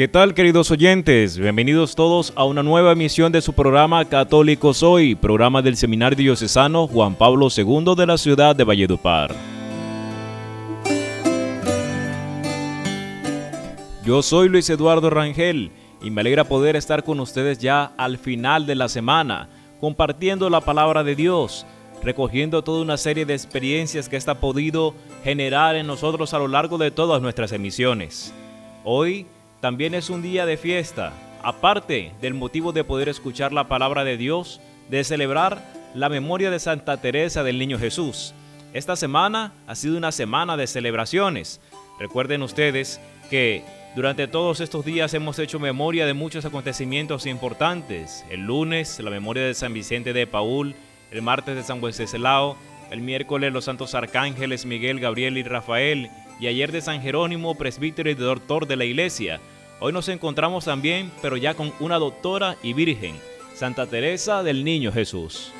¿Qué tal queridos oyentes? Bienvenidos todos a una nueva emisión de su programa Católico Soy, programa del Seminario Diocesano Juan Pablo II de la ciudad de Valledupar. Yo soy Luis Eduardo Rangel y me alegra poder estar con ustedes ya al final de la semana, compartiendo la palabra de Dios, recogiendo toda una serie de experiencias que esta ha podido generar en nosotros a lo largo de todas nuestras emisiones. Hoy también es un día de fiesta, aparte del motivo de poder escuchar la palabra de Dios, de celebrar la memoria de Santa Teresa del Niño Jesús. Esta semana ha sido una semana de celebraciones. Recuerden ustedes que durante todos estos días hemos hecho memoria de muchos acontecimientos importantes. El lunes, la memoria de San Vicente de Paul, el martes de San Wenceslao, el miércoles los santos arcángeles Miguel, Gabriel y Rafael, y ayer de San Jerónimo, presbítero y doctor de la iglesia. Hoy nos encontramos también, pero ya con una doctora y virgen, Santa Teresa del Niño Jesús.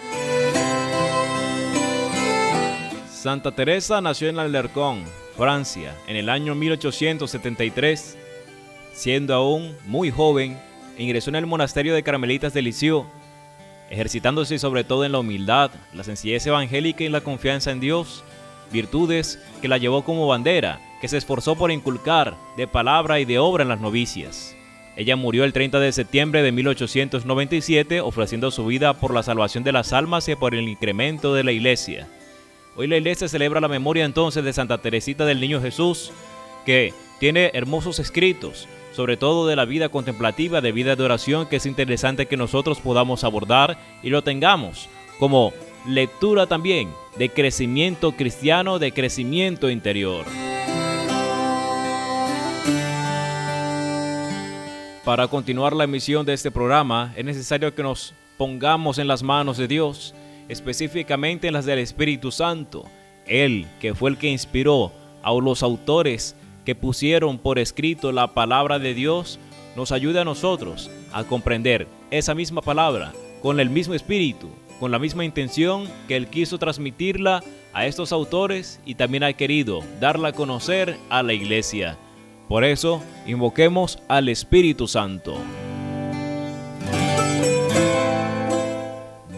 Santa Teresa nació en Alercón, Francia, en el año 1873. Siendo aún muy joven, ingresó en el monasterio de Carmelitas de Lisieux, ejercitándose sobre todo en la humildad, la sencillez evangélica y la confianza en Dios, virtudes que la llevó como bandera, que se esforzó por inculcar de palabra y de obra en las novicias. Ella murió el 30 de septiembre de 1897 ofreciendo su vida por la salvación de las almas y por el incremento de la iglesia. Hoy la iglesia celebra la memoria entonces de Santa Teresita del Niño Jesús, que tiene hermosos escritos, sobre todo de la vida contemplativa, de vida de oración, que es interesante que nosotros podamos abordar y lo tengamos como lectura también de crecimiento cristiano, de crecimiento interior. Para continuar la emisión de este programa es necesario que nos pongamos en las manos de Dios, específicamente en las del Espíritu Santo, Él que fue el que inspiró a los autores que pusieron por escrito la palabra de Dios, nos ayude a nosotros a comprender esa misma palabra con el mismo espíritu, con la misma intención que Él quiso transmitirla a estos autores y también ha querido darla a conocer a la iglesia. Por eso, invoquemos al Espíritu Santo.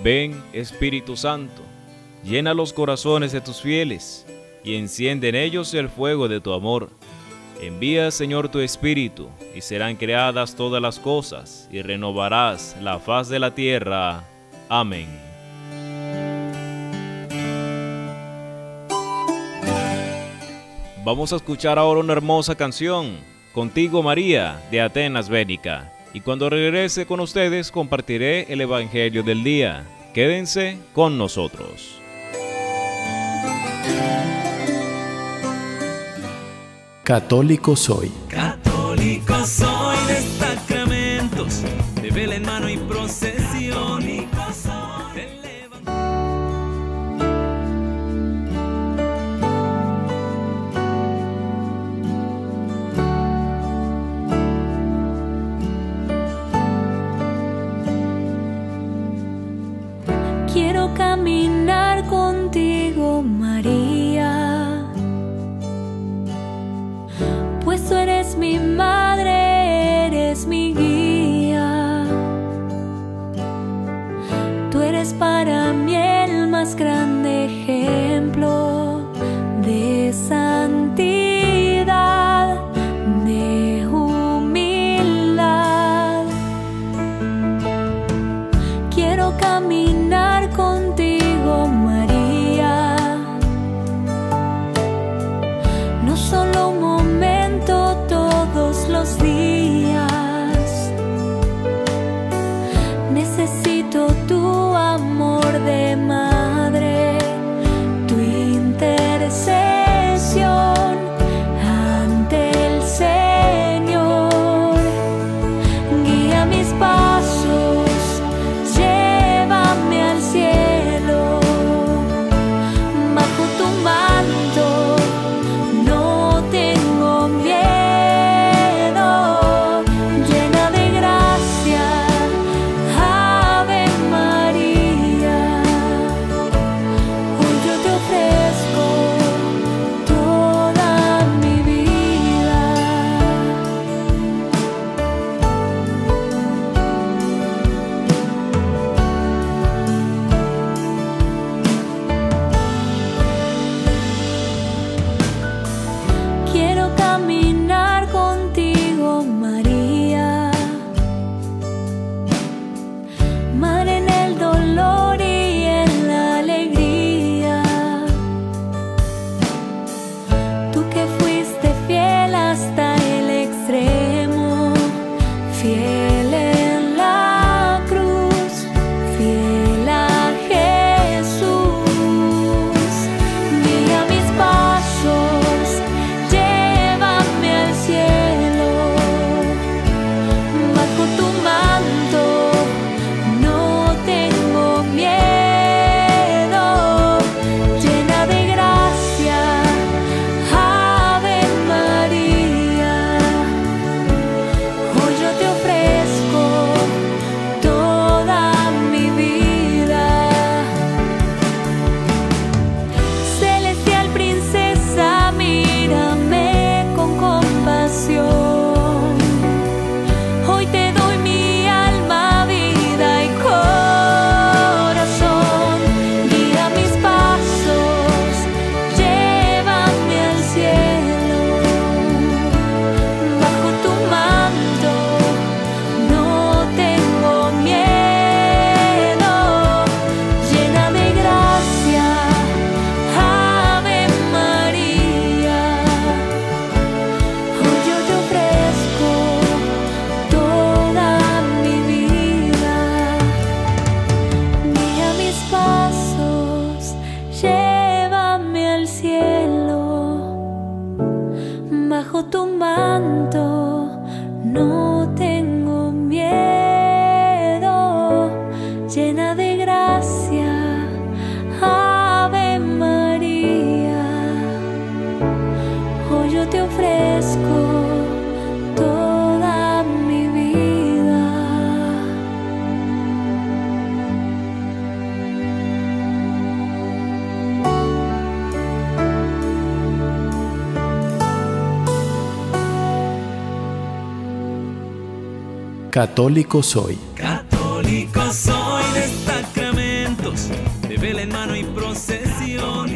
Ven, Espíritu Santo, llena los corazones de tus fieles y enciende en ellos el fuego de tu amor. Envía, Señor, tu Espíritu, y serán creadas todas las cosas, y renovarás la faz de la tierra. Amén. Vamos a escuchar ahora una hermosa canción, Contigo María, de Atenas Bénica. Y cuando regrese con ustedes compartiré el Evangelio del día. Quédense con nosotros. Católico Soy. Católico soy Católico soy. Católico soy de sacramentos, de vela en mano y procesión.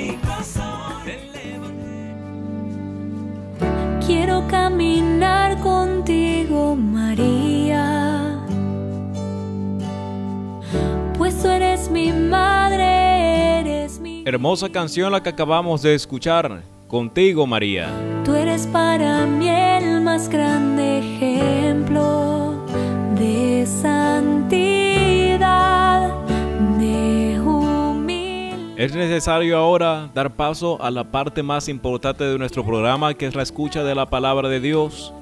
Quiero caminar contigo, María. Pues tú eres mi madre, eres mi... Hermosa canción la que acabamos de escuchar. Contigo, María. Tú eres para mí el más grande santidad. Es necesario ahora dar paso a la parte más importante de nuestro programa, que es la escucha de la palabra de Dios.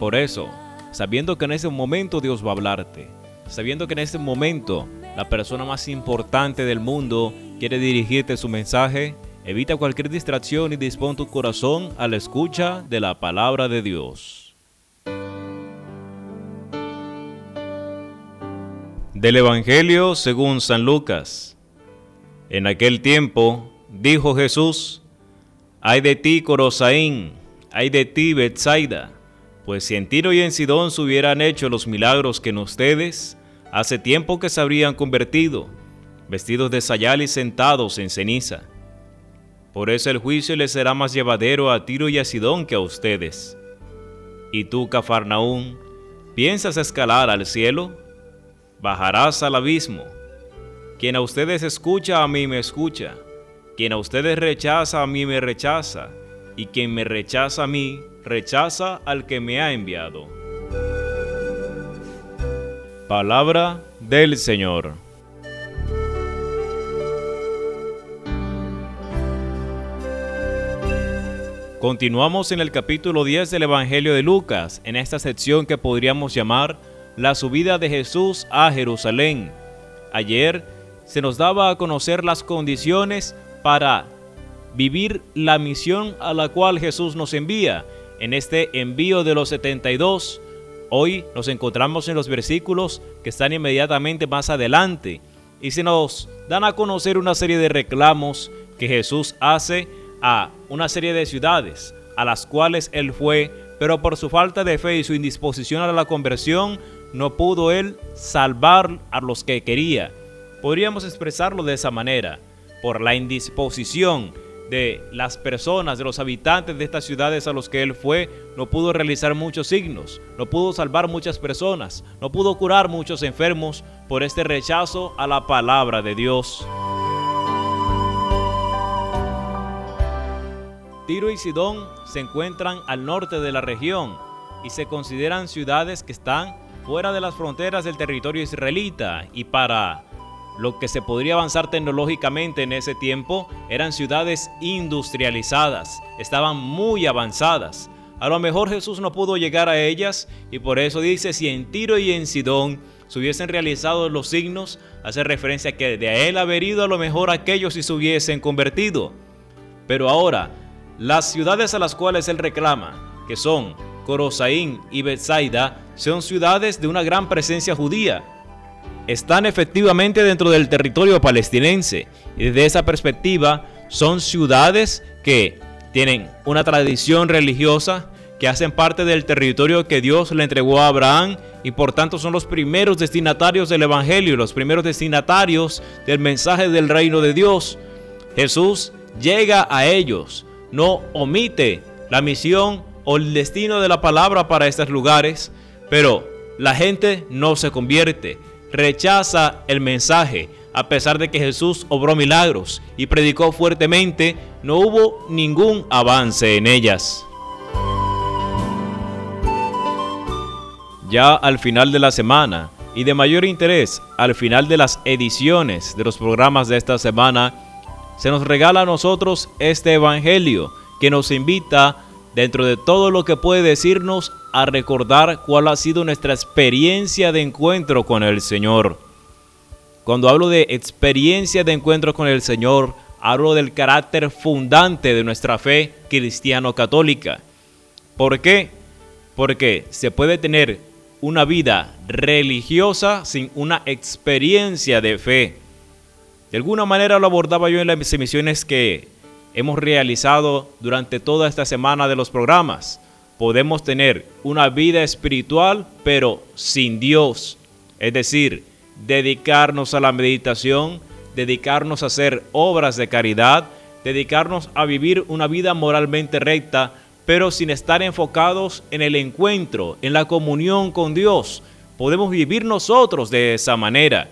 Por eso, sabiendo que en ese momento Dios va a hablarte, sabiendo que en ese momento la persona más importante del mundo quiere dirigirte su mensaje, evita cualquier distracción y dispón tu corazón a la escucha de la palabra de Dios. Del Evangelio según San Lucas. En aquel tiempo dijo Jesús, Ay de ti, Corosaín, ay de ti, Betsaida, pues si en Tiro y en Sidón se hubieran hecho los milagros que en ustedes, hace tiempo que se habrían convertido, vestidos de sayal y sentados en ceniza. Por eso el juicio les será más llevadero a Tiro y a Sidón que a ustedes. Y tú, Cafarnaún, ¿piensas escalar al cielo? Bajarás al abismo. Quien a ustedes escucha, a mí me escucha. Quien a ustedes rechaza, a mí me rechaza. Y quien me rechaza a mí, rechaza al que me ha enviado. Palabra del Señor. Continuamos en el capítulo 10 del Evangelio de Lucas, en esta sección que podríamos llamar la subida de Jesús a Jerusalén. Ayer se nos daba a conocer las condiciones para vivir la misión a la cual Jesús nos envía. En este envío de los 72, hoy nos encontramos en los versículos que están inmediatamente más adelante y se nos dan a conocer una serie de reclamos que Jesús hace a una serie de ciudades a las cuales él fue, pero por su falta de fe y su indisposición a la conversión, no pudo él salvar a los que quería. Podríamos expresarlo de esa manera, por la indisposición de las personas, de los habitantes de estas ciudades a los que él fue, no pudo realizar muchos signos, no pudo salvar muchas personas, no pudo curar muchos enfermos por este rechazo a la palabra de Dios. Tiro y Sidón se encuentran al norte de la región y se consideran ciudades que están fuera de las fronteras del territorio israelita y para lo que se podría avanzar tecnológicamente en ese tiempo eran ciudades industrializadas, estaban muy avanzadas. A lo mejor Jesús no pudo llegar a ellas y por eso dice si en Tiro y en Sidón se hubiesen realizado los signos, hace referencia a que de él haber ido a lo mejor aquellos si se hubiesen convertido. Pero ahora, las ciudades a las cuales él reclama, que son Corosaín y Bethsaida, son ciudades de una gran presencia judía. Están efectivamente dentro del territorio palestinense y desde esa perspectiva son ciudades que tienen una tradición religiosa, que hacen parte del territorio que Dios le entregó a Abraham y por tanto son los primeros destinatarios del Evangelio, los primeros destinatarios del mensaje del reino de Dios. Jesús llega a ellos, no omite la misión o el destino de la palabra para estos lugares, pero la gente no se convierte, rechaza el mensaje. A pesar de que Jesús obró milagros y predicó fuertemente, no hubo ningún avance en ellas. Ya al final de la semana y de mayor interés al final de las ediciones de los programas de esta semana, se nos regala a nosotros este Evangelio que nos invita dentro de todo lo que puede decirnos, a recordar cuál ha sido nuestra experiencia de encuentro con el Señor. Cuando hablo de experiencia de encuentro con el Señor, hablo del carácter fundante de nuestra fe cristiano-católica. ¿Por qué? Porque se puede tener una vida religiosa sin una experiencia de fe. De alguna manera lo abordaba yo en las emisiones que hemos realizado durante toda esta semana de los programas. Podemos tener una vida espiritual pero sin Dios. Es decir, dedicarnos a la meditación, dedicarnos a hacer obras de caridad, dedicarnos a vivir una vida moralmente recta, pero sin estar enfocados en el encuentro, en la comunión con Dios. Podemos vivir nosotros de esa manera.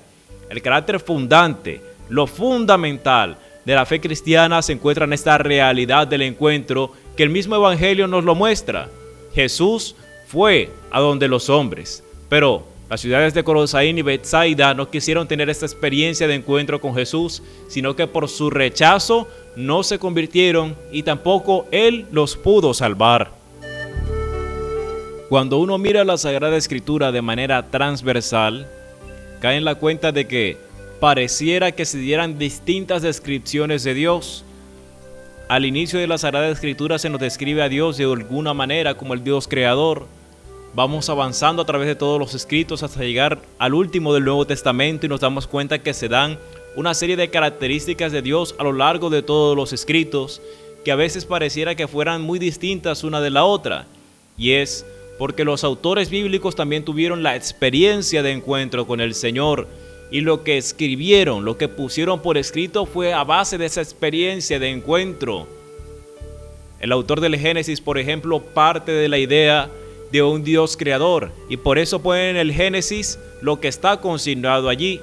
El carácter fundante, lo fundamental de la fe cristiana se encuentra en esta realidad del encuentro que el mismo Evangelio nos lo muestra. Jesús fue a donde los hombres, pero las ciudades de Corosaín y Bethsaida no quisieron tener esta experiencia de encuentro con Jesús, sino que por su rechazo no se convirtieron y tampoco Él los pudo salvar. Cuando uno mira la Sagrada Escritura de manera transversal, cae en la cuenta de que pareciera que se dieran distintas descripciones de Dios. Al inicio de la Sagrada Escritura se nos describe a Dios de alguna manera como el Dios creador, vamos avanzando a través de todos los escritos hasta llegar al último del Nuevo Testamento y nos damos cuenta que se dan una serie de características de Dios a lo largo de todos los escritos que a veces pareciera que fueran muy distintas una de la otra. Y es porque los autores bíblicos también tuvieron la experiencia de encuentro con el Señor y lo que escribieron, lo que pusieron por escrito fue a base de esa experiencia de encuentro. El autor del Génesis, por ejemplo, parte de la idea de un Dios creador. Y por eso ponen en el Génesis lo que está consignado allí.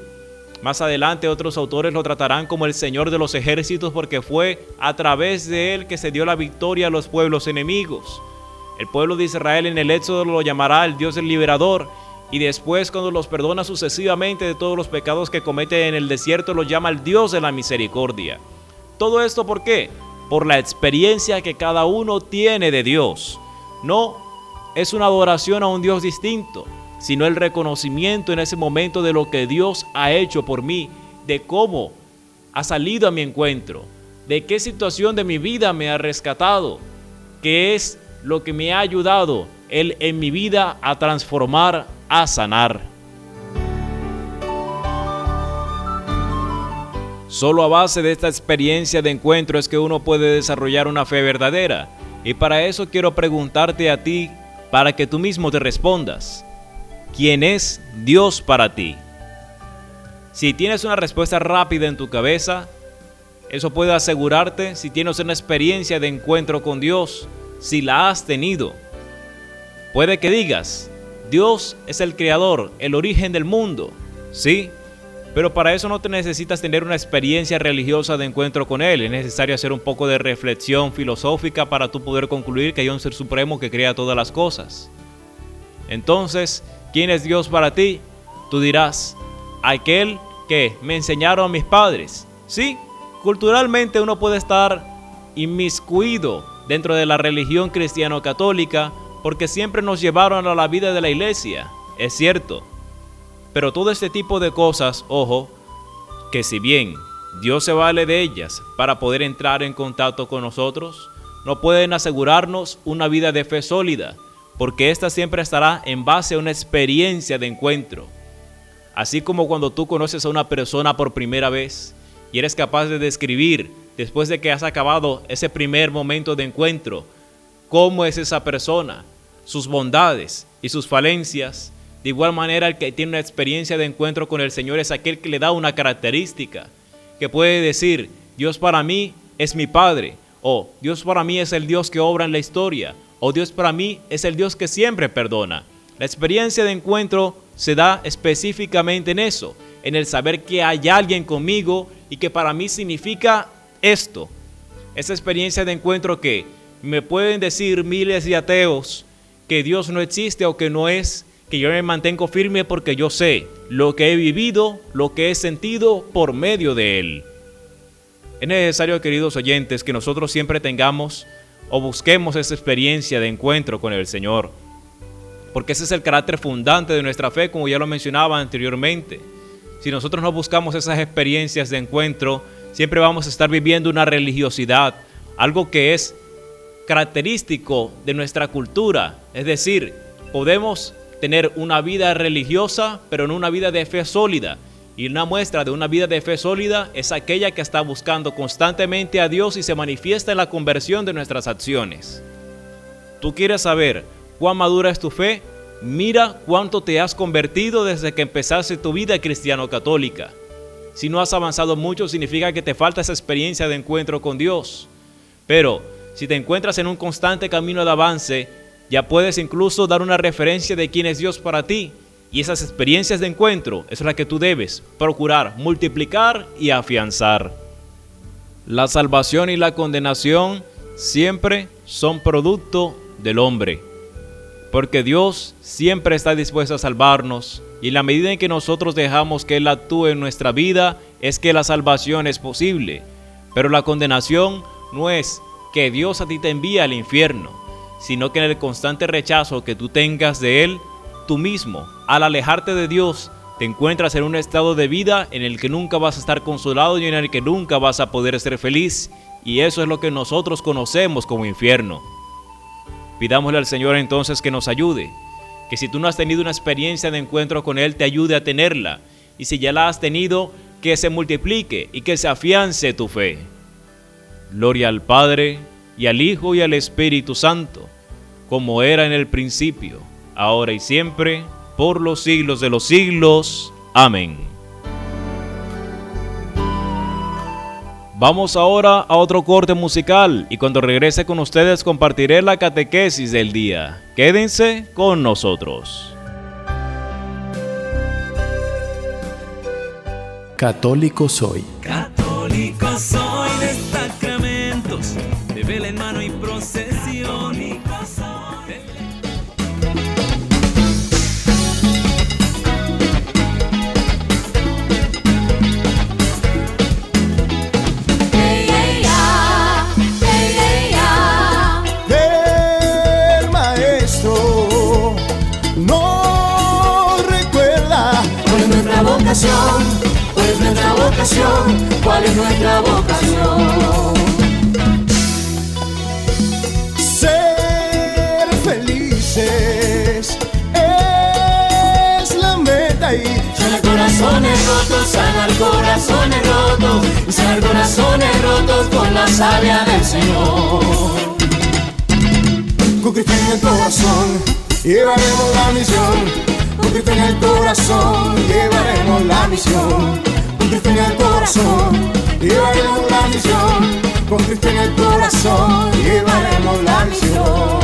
Más adelante otros autores lo tratarán como el Señor de los ejércitos porque fue a través de él que se dio la victoria a los pueblos enemigos. El pueblo de Israel en el Éxodo lo llamará el Dios del liberador y después cuando los perdona sucesivamente de todos los pecados que comete en el desierto lo llama el Dios de la misericordia. Todo esto ¿por qué? Por la experiencia que cada uno tiene de Dios. No es una adoración a un Dios distinto, sino el reconocimiento en ese momento de lo que Dios ha hecho por mí, de cómo ha salido a mi encuentro, de qué situación de mi vida me ha rescatado, qué es lo que me ha ayudado Él en mi vida a transformar, a sanar. Solo a base de esta experiencia de encuentro es que uno puede desarrollar una fe verdadera. Y para eso quiero preguntarte a ti para que tú mismo te respondas. ¿Quién es Dios para ti? Si tienes una respuesta rápida en tu cabeza, eso puede asegurarte si tienes una experiencia de encuentro con Dios, si la has tenido. Puede que digas, Dios es el creador, el origen del mundo. Sí, pero para eso no te necesitas tener una experiencia religiosa de encuentro con Él. Es necesario hacer un poco de reflexión filosófica para tú poder concluir que hay un ser supremo que crea todas las cosas. Entonces, ¿quién es Dios para ti? Tú dirás, aquel que me enseñaron mis padres. Sí, culturalmente uno puede estar inmiscuido dentro de la religión cristiano-católica porque siempre nos llevaron a la vida de la iglesia. Es cierto, pero todo este tipo de cosas, ojo, que si bien Dios se vale de ellas para poder entrar en contacto con nosotros, no pueden asegurarnos una vida de fe sólida, porque ésta siempre estará en base a una experiencia de encuentro. Así como cuando tú conoces a una persona por primera vez y eres capaz de describir, después de que has acabado ese primer momento de encuentro, cómo es esa persona, sus bondades y sus falencias, de igual manera, el que tiene una experiencia de encuentro con el Señor es aquel que le da una característica, que puede decir, Dios para mí es mi Padre, o Dios para mí es el Dios que obra en la historia, o Dios para mí es el Dios que siempre perdona. La experiencia de encuentro se da específicamente en eso, en el saber que hay alguien conmigo y que para mí significa esto. Esa experiencia de encuentro que me pueden decir miles de ateos que Dios no existe o que no es que yo me mantengo firme porque yo sé lo que he vivido, lo que he sentido por medio de Él. Es necesario, queridos oyentes, que nosotros siempre tengamos o busquemos esa experiencia de encuentro con el Señor. Porque ese es el carácter fundante de nuestra fe, como ya lo mencionaba anteriormente. Si nosotros no buscamos esas experiencias de encuentro, siempre vamos a estar viviendo una religiosidad, algo que es característico de nuestra cultura. Es decir, podemos tener una vida religiosa, pero no una vida de fe sólida. Y una muestra de una vida de fe sólida es aquella que está buscando constantemente a Dios y se manifiesta en la conversión de nuestras acciones. ¿Tú quieres saber cuán madura es tu fe? Mira cuánto te has convertido desde que empezaste tu vida cristiano-católica. Si no has avanzado mucho significa que te falta esa experiencia de encuentro con Dios. Pero si te encuentras en un constante camino de avance, ya puedes incluso dar una referencia de quién es Dios para ti y esas experiencias de encuentro es la que tú debes procurar multiplicar y afianzar. La salvación y la condenación siempre son producto del hombre. Porque Dios siempre está dispuesto a salvarnos y la medida en que nosotros dejamos que Él actúe en nuestra vida es que la salvación es posible. Pero la condenación no es que Dios a ti te envía al infierno, sino que en el constante rechazo que tú tengas de Él, tú mismo, al alejarte de Dios, te encuentras en un estado de vida en el que nunca vas a estar consolado y en el que nunca vas a poder ser feliz. Y eso es lo que nosotros conocemos como infierno. Pidámosle al Señor entonces que nos ayude, que si tú no has tenido una experiencia de encuentro con Él, te ayude a tenerla. Y si ya la has tenido, que se multiplique y que se afiance tu fe. Gloria al Padre, y al Hijo, y al Espíritu Santo, como era en el principio ahora y siempre, por los siglos de los siglos. Amén. Vamos ahora a otro corte musical y cuando regrese con ustedes compartiré la catequesis del día. Quédense con nosotros. Católico soy. Católico cuál es nuestra vocación. Ser felices es la meta y sanar corazones rotos, sanar corazones rotos, sanar corazones rotos con la savia del Señor. Con Cristo en el corazón llevaremos la misión. Con Cristo en el corazón llevaremos la misión. Con en el corazón llevaremos la misión. Con en el corazón llevaremos la misión.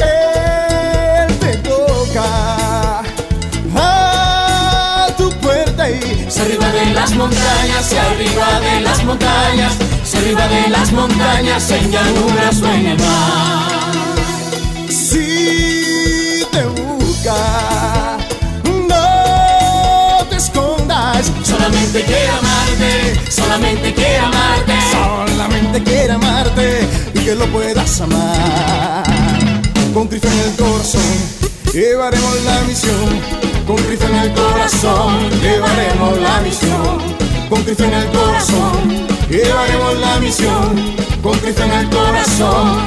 Él te toca a tu puerta y se arriba de las montañas, se arriba de las montañas, se arriba de las montañas, en llanuras o en el mar. Solamente quiere amarte, solamente quiere amarte, solamente quiere amarte y que lo puedas amar. Con Cristo en el corazón llevaremos la misión. Con Cristo en el corazón llevaremos la misión. Con Cristo en el corazón llevaremos la misión. Con Cristo en el corazón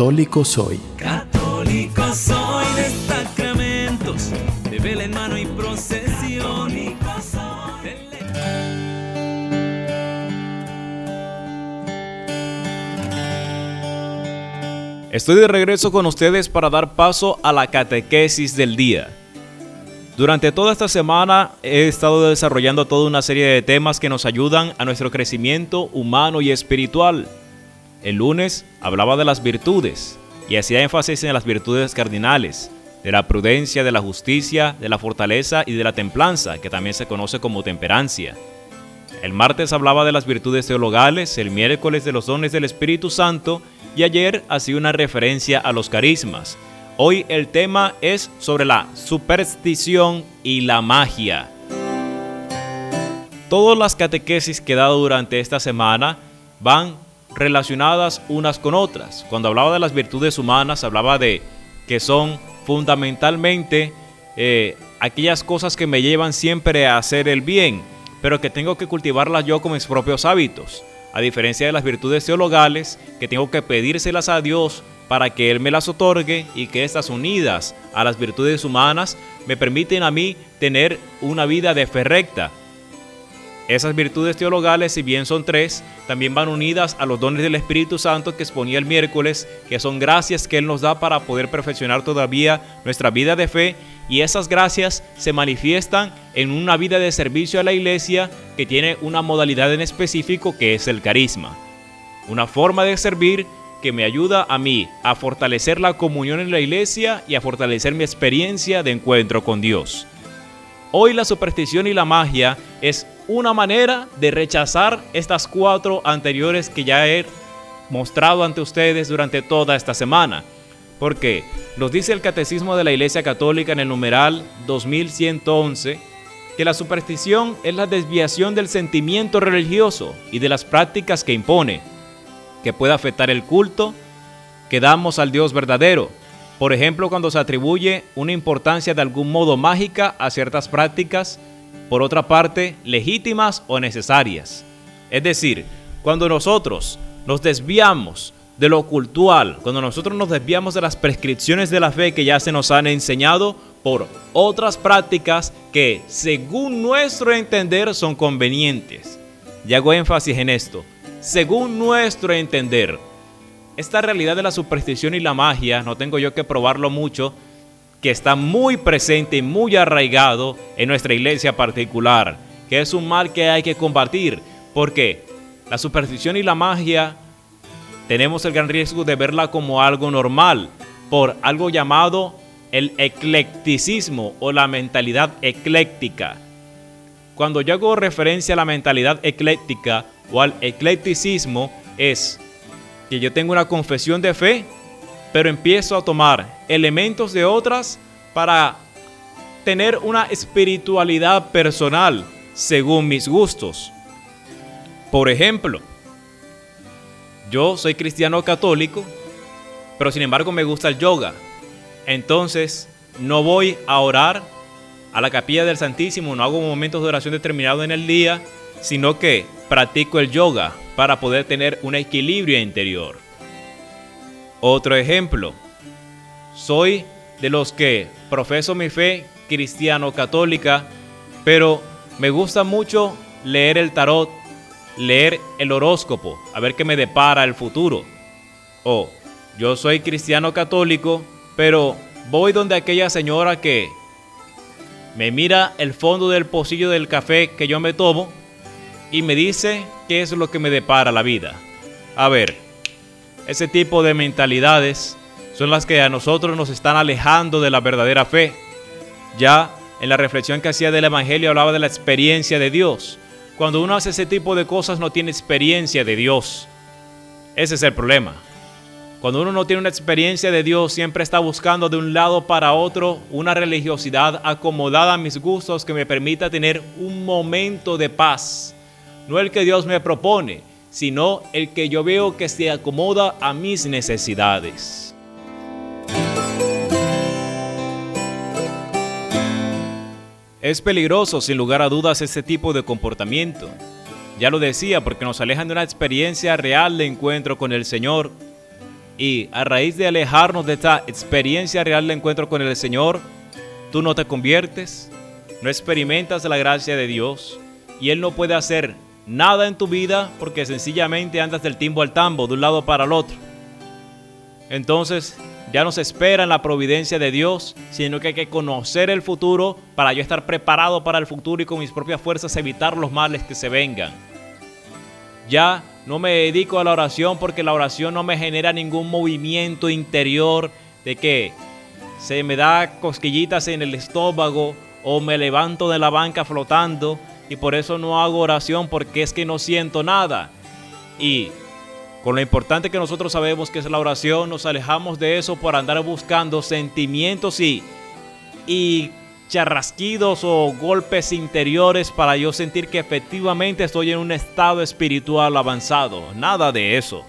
Católico soy. Católico soy de sacramentos, de vela en mano y procesión. Estoy de regreso con ustedes para dar paso a la catequesis del día. Durante toda esta semana he estado desarrollando toda una serie de temas que nos ayudan a nuestro crecimiento humano y espiritual. El lunes hablaba de las virtudes y hacía énfasis en las virtudes cardinales, de la prudencia, de la justicia, de la fortaleza y de la templanza, que también se conoce como temperancia. El martes hablaba de las virtudes teologales, el miércoles de los dones del Espíritu Santo y ayer hacía una referencia a los carismas. Hoy el tema es sobre la superstición y la magia. Todas las catequesis que he dado durante esta semana van relacionadas unas con otras. Cuando hablaba de las virtudes humanas, hablaba de que son fundamentalmente eh, aquellas cosas que me llevan siempre a hacer el bien, pero que tengo que cultivarlas yo con mis propios hábitos a diferencia de las virtudes teologales, que tengo que pedírselas a Dios para que Él me las otorgue y que estas unidas a las virtudes humanas me permiten a mí tener una vida de fe recta. Esas virtudes teologales, si bien son tres, también van unidas a los dones del Espíritu Santo que exponía el miércoles, que son gracias que Él nos da para poder perfeccionar todavía nuestra vida de fe y esas gracias se manifiestan en una vida de servicio a la iglesia que tiene una modalidad en específico que es el carisma. Una forma de servir que me ayuda a mí a fortalecer la comunión en la iglesia y a fortalecer mi experiencia de encuentro con Dios. Hoy la superstición y la magia es una manera de rechazar estas cuatro anteriores que ya he mostrado ante ustedes durante toda esta semana. Porque nos dice el Catecismo de la Iglesia Católica en el numeral 2111 que la superstición es la desviación del sentimiento religioso y de las prácticas que impone, que puede afectar el culto que damos al Dios verdadero. Por ejemplo, cuando se atribuye una importancia de algún modo mágica a ciertas prácticas, por otra parte, legítimas o necesarias. Es decir, cuando nosotros nos desviamos de lo cultural, cuando nosotros nos desviamos de las prescripciones de la fe que ya se nos han enseñado por otras prácticas que según nuestro entender son convenientes. Y hago énfasis en esto, según nuestro entender. Esta realidad de la superstición y la magia, no tengo yo que probarlo mucho, que está muy presente y muy arraigado en nuestra iglesia particular, que es un mal que hay que combatir, porque la superstición y la magia tenemos el gran riesgo de verla como algo normal, por algo llamado el eclecticismo o la mentalidad ecléctica. Cuando yo hago referencia a la mentalidad ecléctica o al eclecticismo es que yo tengo una confesión de fe, pero empiezo a tomar elementos de otras para tener una espiritualidad personal según mis gustos. Por ejemplo, yo soy cristiano católico, pero sin embargo me gusta el yoga. Entonces no voy a orar a la capilla del Santísimo, no hago momentos de oración determinados en el día, sino que practico el yoga para poder tener un equilibrio interior. Otro ejemplo, soy de los que profeso mi fe cristiano católica, pero me gusta mucho leer el tarot leer el horóscopo, a ver qué me depara el futuro. O yo soy cristiano católico, pero voy donde aquella señora que me mira el fondo del pocillo del café que yo me tomo y me dice qué es lo que me depara la vida. A ver, ese tipo de mentalidades son las que a nosotros nos están alejando de la verdadera fe. Ya en la reflexión que hacía del Evangelio hablaba de la experiencia de Dios. Cuando uno hace ese tipo de cosas no tiene experiencia de Dios. Ese es el problema. Cuando uno no tiene una experiencia de Dios, siempre está buscando de un lado para otro una religiosidad acomodada a mis gustos que me permita tener un momento de paz. No el que Dios me propone, sino el que yo veo que se acomoda a mis necesidades. Es peligroso, sin lugar a dudas, este tipo de comportamiento. Ya lo decía, porque nos alejan de una experiencia real de encuentro con el Señor. Y a raíz de alejarnos de esta experiencia real de encuentro con el Señor, tú no te conviertes, no experimentas la gracia de Dios y Él no puede hacer nada en tu vida porque sencillamente andas del timbo al tambo, de un lado para el otro. Entonces, ya no se espera en la providencia de Dios, sino que hay que conocer el futuro para yo estar preparado para el futuro y con mis propias fuerzas evitar los males que se vengan. Ya no me dedico a la oración porque la oración no me genera ningún movimiento interior de que se me da cosquillitas en el estómago o me levanto de la banca flotando y por eso no hago oración porque es que no siento nada. Y con lo importante que nosotros sabemos que es la oración, nos alejamos de eso por andar buscando sentimientos y, y charrasquidos o golpes interiores para yo sentir que efectivamente estoy en un estado espiritual avanzado. Nada de eso.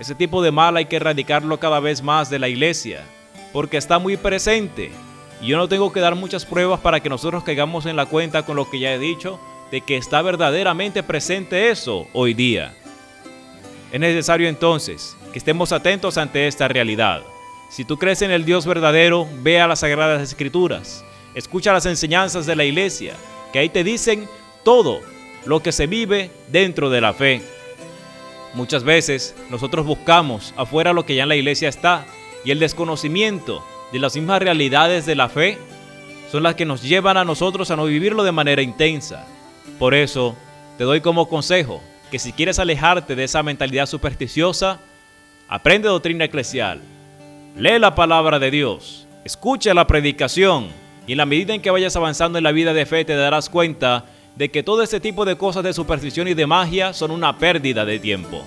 Ese tipo de mal hay que erradicarlo cada vez más de la iglesia, porque está muy presente. Y yo no tengo que dar muchas pruebas para que nosotros caigamos en la cuenta con lo que ya he dicho, de que está verdaderamente presente eso hoy día. Es necesario entonces que estemos atentos ante esta realidad. Si tú crees en el Dios verdadero, ve a las Sagradas Escrituras, escucha las enseñanzas de la iglesia, que ahí te dicen todo lo que se vive dentro de la fe. Muchas veces nosotros buscamos afuera lo que ya en la iglesia está y el desconocimiento de las mismas realidades de la fe son las que nos llevan a nosotros a no vivirlo de manera intensa. Por eso, te doy como consejo que si quieres alejarte de esa mentalidad supersticiosa, aprende doctrina eclesial, lee la palabra de Dios, escucha la predicación y en la medida en que vayas avanzando en la vida de fe te darás cuenta de que todo este tipo de cosas de superstición y de magia son una pérdida de tiempo.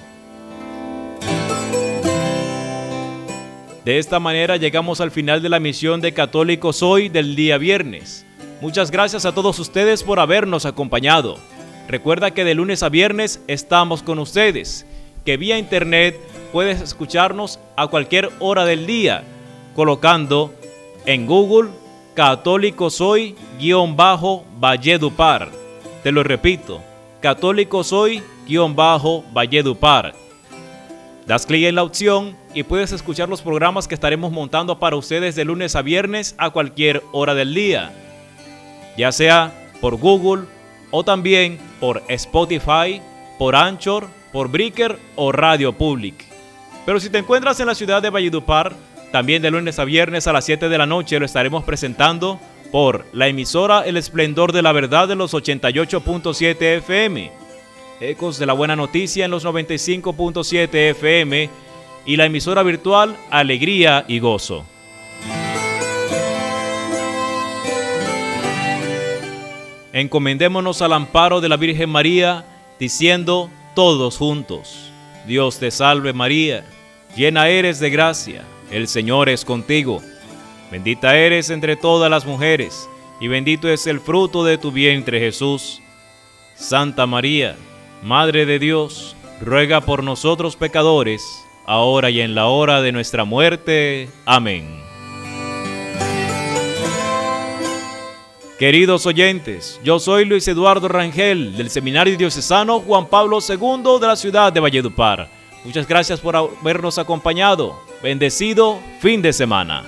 De esta manera llegamos al final de la misión de Católicos Hoy del día viernes. Muchas gracias a todos ustedes por habernos acompañado. Recuerda que de lunes a viernes estamos con ustedes, que vía internet puedes escucharnos a cualquier hora del día, colocando en Google Católico Soy-Valledupar. Te lo repito, Católico Soy-Valledupar. Das clic en la opción y puedes escuchar los programas que estaremos montando para ustedes de lunes a viernes a cualquier hora del día, ya sea por Google o también por Spotify, por Anchor, por Breaker o Radio Public. Pero si te encuentras en la ciudad de Valledupar, también de lunes a viernes a las 7 de la noche lo estaremos presentando por la emisora El Esplendor de la Verdad de los 88.7 FM, Ecos de la Buena Noticia en los 95.7 FM y la emisora virtual Alegría y Gozo. Encomendémonos al amparo de la Virgen María, diciendo todos juntos, Dios te salve María, llena eres de gracia, el Señor es contigo, bendita eres entre todas las mujeres, y bendito es el fruto de tu vientre Jesús. Santa María, Madre de Dios, ruega por nosotros pecadores, ahora y en la hora de nuestra muerte. Amén. Queridos oyentes, yo soy Luis Eduardo Rangel del Seminario Diocesano Juan Pablo II de la ciudad de Valledupar. Muchas gracias por habernos acompañado. Bendecido fin de semana.